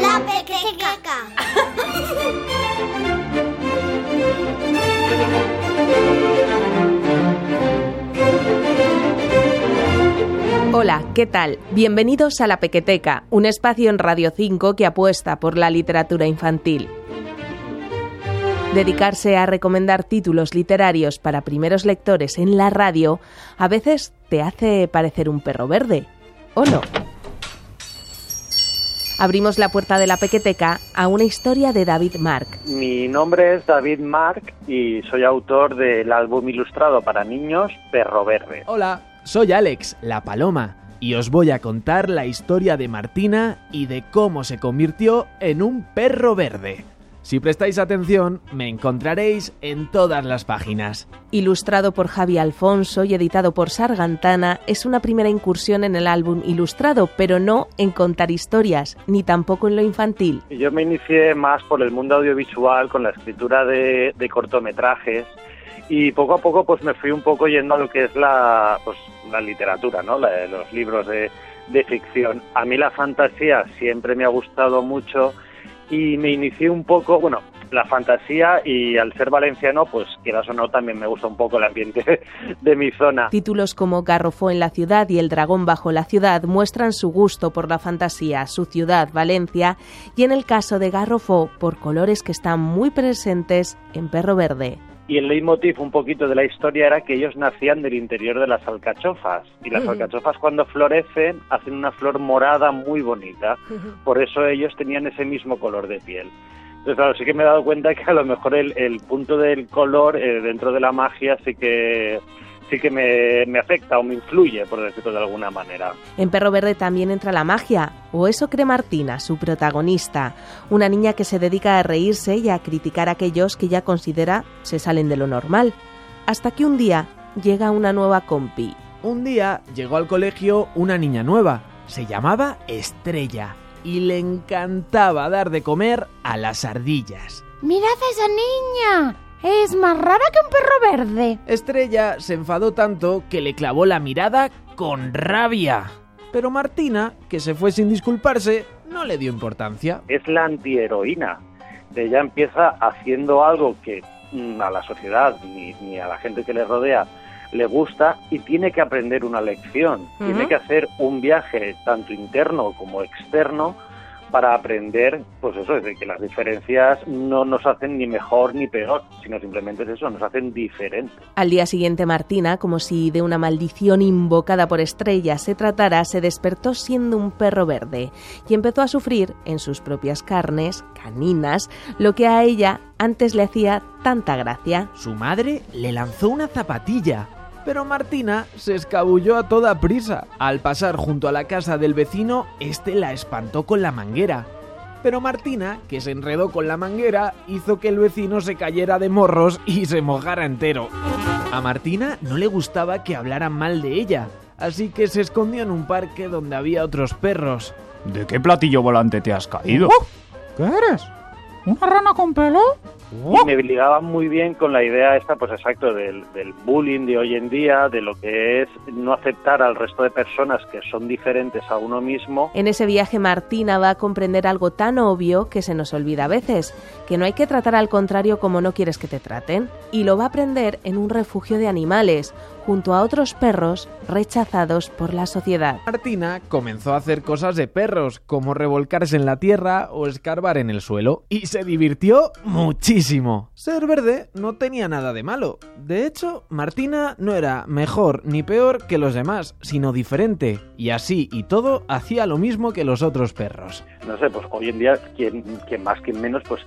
La pequeteca. Hola, ¿qué tal? Bienvenidos a La Pequeteca, un espacio en Radio 5 que apuesta por la literatura infantil. Dedicarse a recomendar títulos literarios para primeros lectores en la radio a veces te hace parecer un perro verde, ¿o no? Abrimos la puerta de la pequeteca a una historia de David Mark. Mi nombre es David Mark y soy autor del álbum ilustrado para niños Perro Verde. Hola, soy Alex, la paloma, y os voy a contar la historia de Martina y de cómo se convirtió en un perro verde. Si prestáis atención, me encontraréis en todas las páginas. Ilustrado por Javi Alfonso y editado por Sargantana, es una primera incursión en el álbum ilustrado, pero no en contar historias, ni tampoco en lo infantil. Yo me inicié más por el mundo audiovisual, con la escritura de, de cortometrajes, y poco a poco pues me fui un poco yendo a lo que es la, pues, la literatura, ¿no? La- los libros de, de ficción. A mí la fantasía siempre me ha gustado mucho y me inicié un poco, bueno, la fantasía y al ser valenciano, pues quieras o no, también me gusta un poco el ambiente de mi zona. Títulos como Garrofó en la ciudad y El dragón bajo la ciudad muestran su gusto por la fantasía, su ciudad, Valencia, y en el caso de Garrofó, por colores que están muy presentes en Perro Verde. Y el leitmotiv un poquito de la historia era que ellos nacían del interior de las alcachofas. Y las alcachofas cuando florecen hacen una flor morada muy bonita. Por eso ellos tenían ese mismo color de piel. Entonces, claro, sí que me he dado cuenta que a lo mejor el, el punto del color eh, dentro de la magia sí que sí que me, me afecta o me influye, por decirlo de alguna manera. En Perro Verde también entra la magia, o eso cree Martina, su protagonista, una niña que se dedica a reírse y a criticar a aquellos que ya considera se salen de lo normal. Hasta que un día llega una nueva compi. Un día llegó al colegio una niña nueva. Se llamaba Estrella y le encantaba dar de comer a las ardillas. Mirad a esa niña. Es más rara que un perro verde. Estrella se enfadó tanto que le clavó la mirada con rabia. Pero Martina, que se fue sin disculparse, no le dio importancia. es la antiheroína. Ella empieza haciendo algo que mm, a la sociedad ni, ni a la gente que le rodea le gusta y tiene que aprender una lección. Tiene que hacer un viaje tanto interno como externo para aprender, pues eso, de que las diferencias no nos hacen ni mejor ni peor, sino simplemente es eso, nos hacen diferentes. Al día siguiente Martina, como si de una maldición invocada por Estrella se tratara, se despertó siendo un perro verde y empezó a sufrir en sus propias carnes, caninas, lo que a ella antes le hacía tanta gracia. Su madre le lanzó una zapatilla. Pero Martina se escabulló a toda prisa. Al pasar junto a la casa del vecino, este la espantó con la manguera. Pero Martina, que se enredó con la manguera, hizo que el vecino se cayera de morros y se mojara entero. A Martina no le gustaba que hablaran mal de ella, así que se escondió en un parque donde había otros perros. ¿De qué platillo volante te has caído? ¿Qué eres? ¿Una rana con pelo? y me ligaba muy bien con la idea esta, pues exacto, del, del bullying de hoy en día, de lo que es no aceptar al resto de personas que son diferentes a uno mismo. En ese viaje Martina va a comprender algo tan obvio que se nos olvida a veces, que no hay que tratar al contrario como no quieres que te traten, y lo va a aprender en un refugio de animales, junto a otros perros rechazados por la sociedad. Martina comenzó a hacer cosas de perros, como revolcarse en la tierra o escarbar en el suelo, y se divirtió muchísimo. Ser verde no tenía nada de malo. De hecho, Martina no era mejor ni peor que los demás, sino diferente, y así y todo hacía lo mismo que los otros perros. No sé, pues hoy en día, quien, quien más, quien menos, pues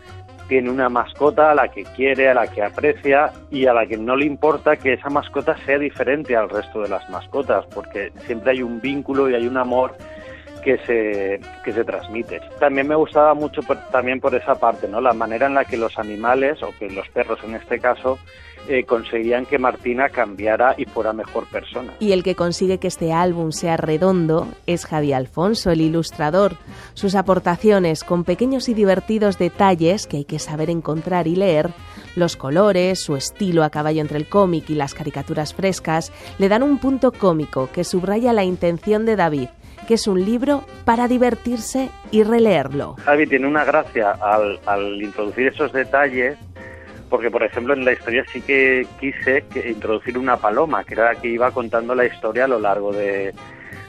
tiene una mascota a la que quiere, a la que aprecia y a la que no le importa que esa mascota sea diferente al resto de las mascotas, porque siempre hay un vínculo y hay un amor que se, que se transmite. También me gustaba mucho por- también por esa parte, ¿no? La manera en la que los animales, o que los perros en este caso, eh, conseguían que Martina cambiara y fuera mejor persona. Y el que consigue que este álbum sea redondo es Javi Alfonso, el ilustrador. Sus aportaciones, con pequeños y divertidos detalles que hay que saber encontrar y leer, los colores, su estilo a caballo entre el cómic y las caricaturas frescas, le dan un punto cómico que subraya la intención de David que es un libro para divertirse y releerlo. Javi tiene una gracia al, al introducir esos detalles porque por ejemplo en la historia sí que quise introducir una paloma, que era la que iba contando la historia a lo largo de,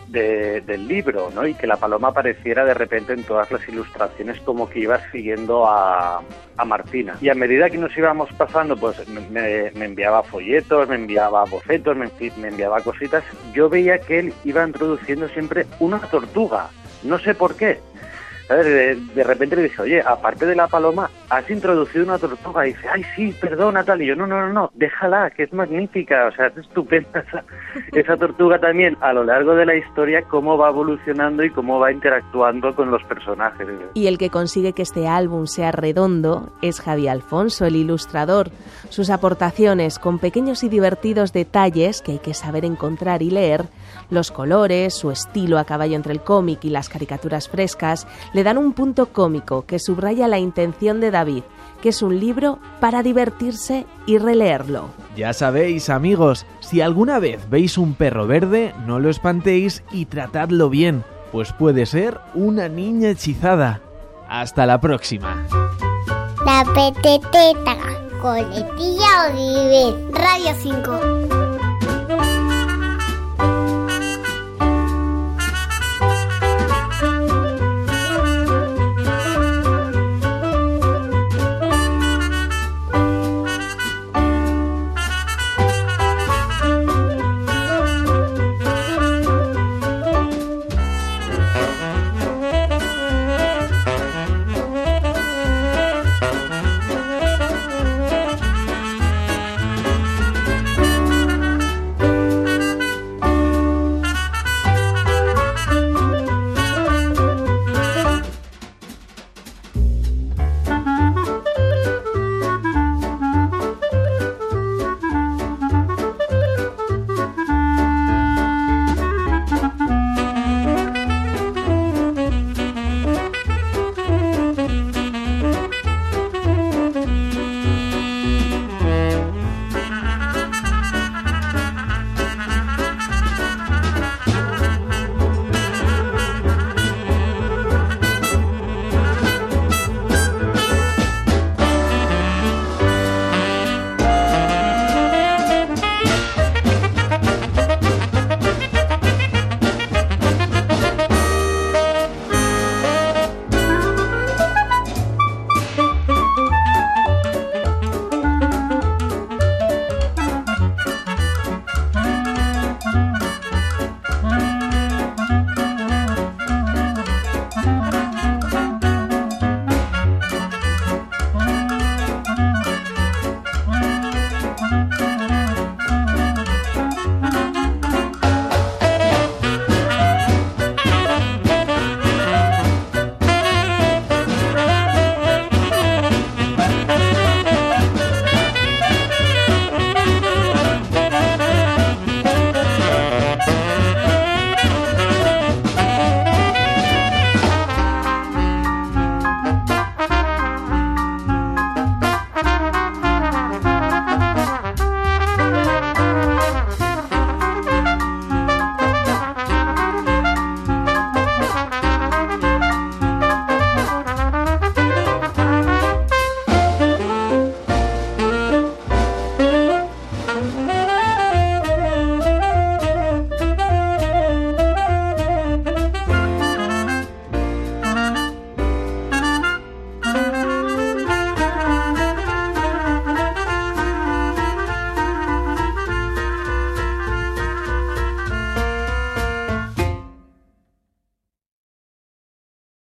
del libro, ¿no? Y que la paloma apareciera de repente en todas las ilustraciones como que iba siguiendo a, a Martina. Y a medida que nos íbamos pasando, pues me, me enviaba folletos, me enviaba bocetos, me, me enviaba cositas. Yo veía que él iba introduciendo siempre una tortuga. No sé por qué. De, de, repente le dice, oye, aparte de la paloma, has introducido una tortuga. Y dice, ay, sí, perdona, tal. Y yo, no, no, no, no, déjala, que es magnífica. O sea, es estupenda esa, esa tortuga también a lo largo de la historia, cómo va evolucionando y cómo va interactuando con los personajes. Y el que consigue que este álbum sea redondo es Javi Alfonso, el ilustrador. Sus aportaciones, con pequeños y divertidos detalles que hay que saber encontrar y leer, los colores, su estilo a caballo entre el cómic y las caricaturas frescas, le dan un punto cómico que subraya la intención de David, que es un libro para divertirse y releerlo. Ya sabéis, amigos, si alguna vez veis un perro verde, no lo espantéis y tratadlo bien, pues puede ser una niña hechizada. Hasta la próxima. La peteteta, coletilla Oliver, Radio 5.